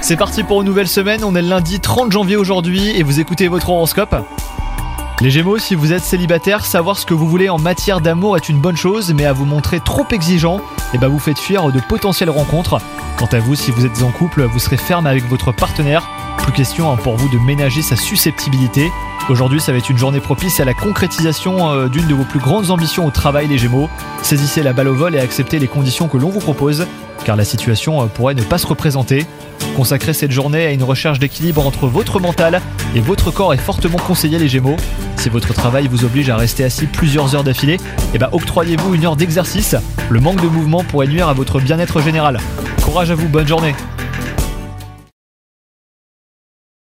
C'est parti pour une nouvelle semaine, on est le lundi 30 janvier aujourd'hui et vous écoutez votre horoscope. Les Gémeaux, si vous êtes célibataire, savoir ce que vous voulez en matière d'amour est une bonne chose, mais à vous montrer trop exigeant, et bah vous faites fuir de potentielles rencontres. Quant à vous, si vous êtes en couple, vous serez ferme avec votre partenaire. Plus question hein, pour vous de ménager sa susceptibilité. Aujourd'hui, ça va être une journée propice à la concrétisation euh, d'une de vos plus grandes ambitions au travail, les Gémeaux. Saisissez la balle au vol et acceptez les conditions que l'on vous propose, car la situation euh, pourrait ne pas se représenter. Consacrez cette journée à une recherche d'équilibre entre votre mental et votre corps est fortement conseillé, les Gémeaux. Si votre travail vous oblige à rester assis plusieurs heures d'affilée, eh ben octroyez-vous une heure d'exercice. Le manque de mouvement pourrait nuire à votre bien-être général. Courage à vous, bonne journée